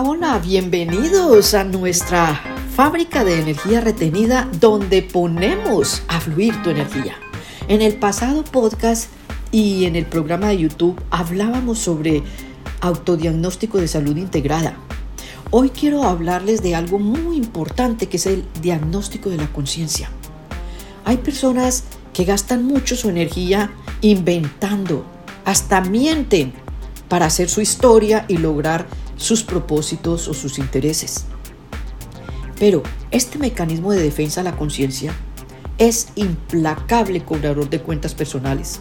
Hola, bienvenidos a nuestra fábrica de energía retenida donde ponemos a fluir tu energía. En el pasado podcast y en el programa de YouTube hablábamos sobre autodiagnóstico de salud integrada. Hoy quiero hablarles de algo muy importante que es el diagnóstico de la conciencia. Hay personas que gastan mucho su energía inventando, hasta mienten para hacer su historia y lograr sus propósitos o sus intereses. Pero este mecanismo de defensa a la conciencia es implacable cobrador de cuentas personales.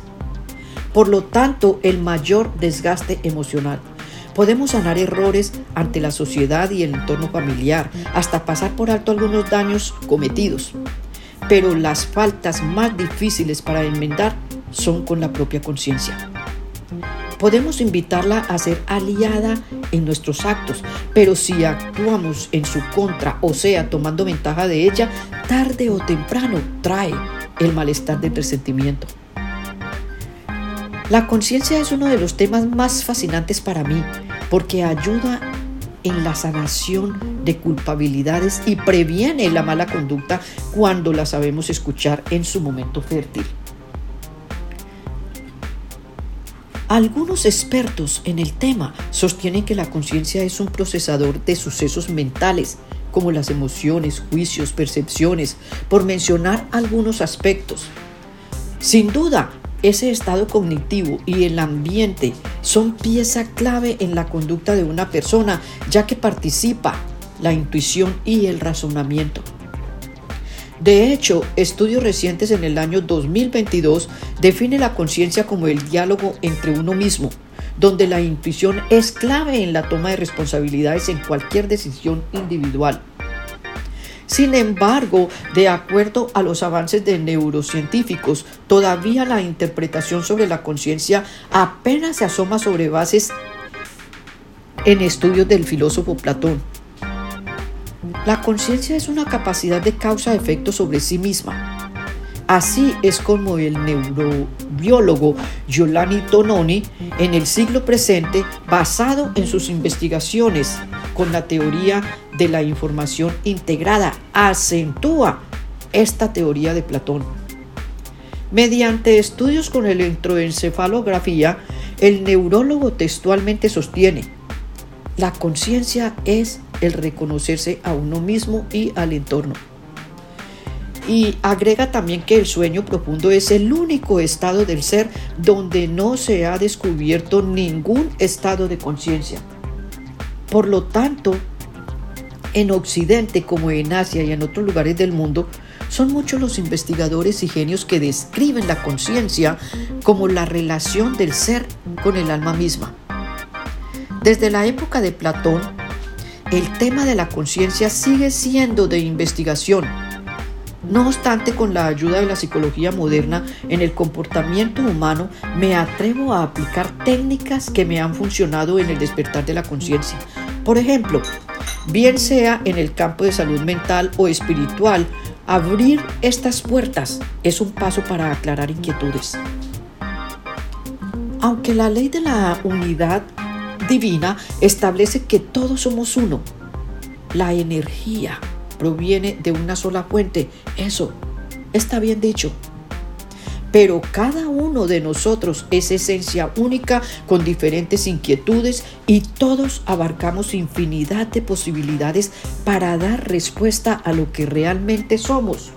Por lo tanto, el mayor desgaste emocional. Podemos sanar errores ante la sociedad y el entorno familiar, hasta pasar por alto algunos daños cometidos. Pero las faltas más difíciles para enmendar son con la propia conciencia. Podemos invitarla a ser aliada en nuestros actos, pero si actuamos en su contra, o sea, tomando ventaja de ella, tarde o temprano trae el malestar del resentimiento. La conciencia es uno de los temas más fascinantes para mí porque ayuda en la sanación de culpabilidades y previene la mala conducta cuando la sabemos escuchar en su momento fértil. Algunos expertos en el tema sostienen que la conciencia es un procesador de sucesos mentales, como las emociones, juicios, percepciones, por mencionar algunos aspectos. Sin duda, ese estado cognitivo y el ambiente son pieza clave en la conducta de una persona, ya que participa la intuición y el razonamiento. De hecho, estudios recientes en el año 2022 definen la conciencia como el diálogo entre uno mismo, donde la intuición es clave en la toma de responsabilidades en cualquier decisión individual. Sin embargo, de acuerdo a los avances de neurocientíficos, todavía la interpretación sobre la conciencia apenas se asoma sobre bases en estudios del filósofo Platón. La conciencia es una capacidad de causa-efecto sobre sí misma. Así es como el neurobiólogo Giolani Tononi en el siglo presente, basado en sus investigaciones con la teoría de la información integrada, acentúa esta teoría de Platón. Mediante estudios con electroencefalografía, el neurólogo textualmente sostiene, la conciencia es el reconocerse a uno mismo y al entorno. Y agrega también que el sueño profundo es el único estado del ser donde no se ha descubierto ningún estado de conciencia. Por lo tanto, en Occidente como en Asia y en otros lugares del mundo, son muchos los investigadores y genios que describen la conciencia como la relación del ser con el alma misma. Desde la época de Platón, el tema de la conciencia sigue siendo de investigación. No obstante, con la ayuda de la psicología moderna en el comportamiento humano, me atrevo a aplicar técnicas que me han funcionado en el despertar de la conciencia. Por ejemplo, bien sea en el campo de salud mental o espiritual, abrir estas puertas es un paso para aclarar inquietudes. Aunque la ley de la unidad divina establece que todos somos uno. La energía proviene de una sola fuente. Eso está bien dicho. Pero cada uno de nosotros es esencia única con diferentes inquietudes y todos abarcamos infinidad de posibilidades para dar respuesta a lo que realmente somos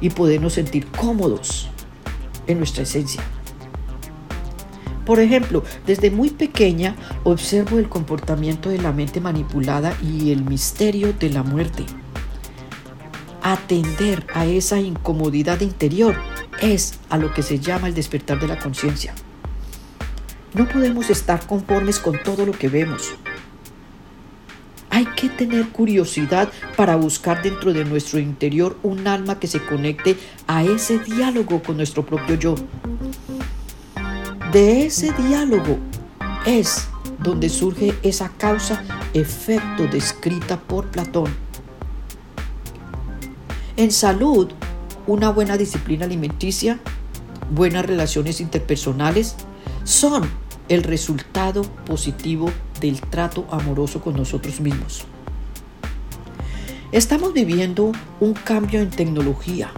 y podernos sentir cómodos en nuestra esencia. Por ejemplo, desde muy pequeña observo el comportamiento de la mente manipulada y el misterio de la muerte. Atender a esa incomodidad interior es a lo que se llama el despertar de la conciencia. No podemos estar conformes con todo lo que vemos. Hay que tener curiosidad para buscar dentro de nuestro interior un alma que se conecte a ese diálogo con nuestro propio yo de ese diálogo es donde surge esa causa-efecto descrita por Platón. En salud, una buena disciplina alimenticia, buenas relaciones interpersonales son el resultado positivo del trato amoroso con nosotros mismos. Estamos viviendo un cambio en tecnología,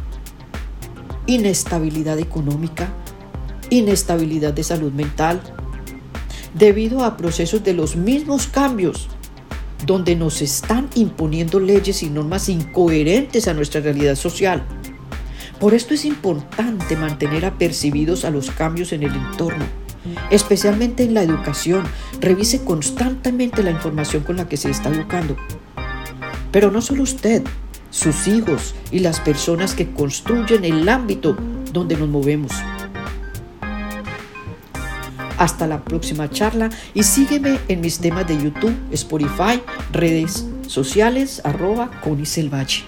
inestabilidad económica, inestabilidad de salud mental, debido a procesos de los mismos cambios, donde nos están imponiendo leyes y normas incoherentes a nuestra realidad social. Por esto es importante mantener apercibidos a los cambios en el entorno, especialmente en la educación. Revise constantemente la información con la que se está educando pero no solo usted, sus hijos y las personas que construyen el ámbito donde nos movemos. Hasta la próxima charla y sígueme en mis temas de YouTube, Spotify, redes sociales, arroba Conicelvalle.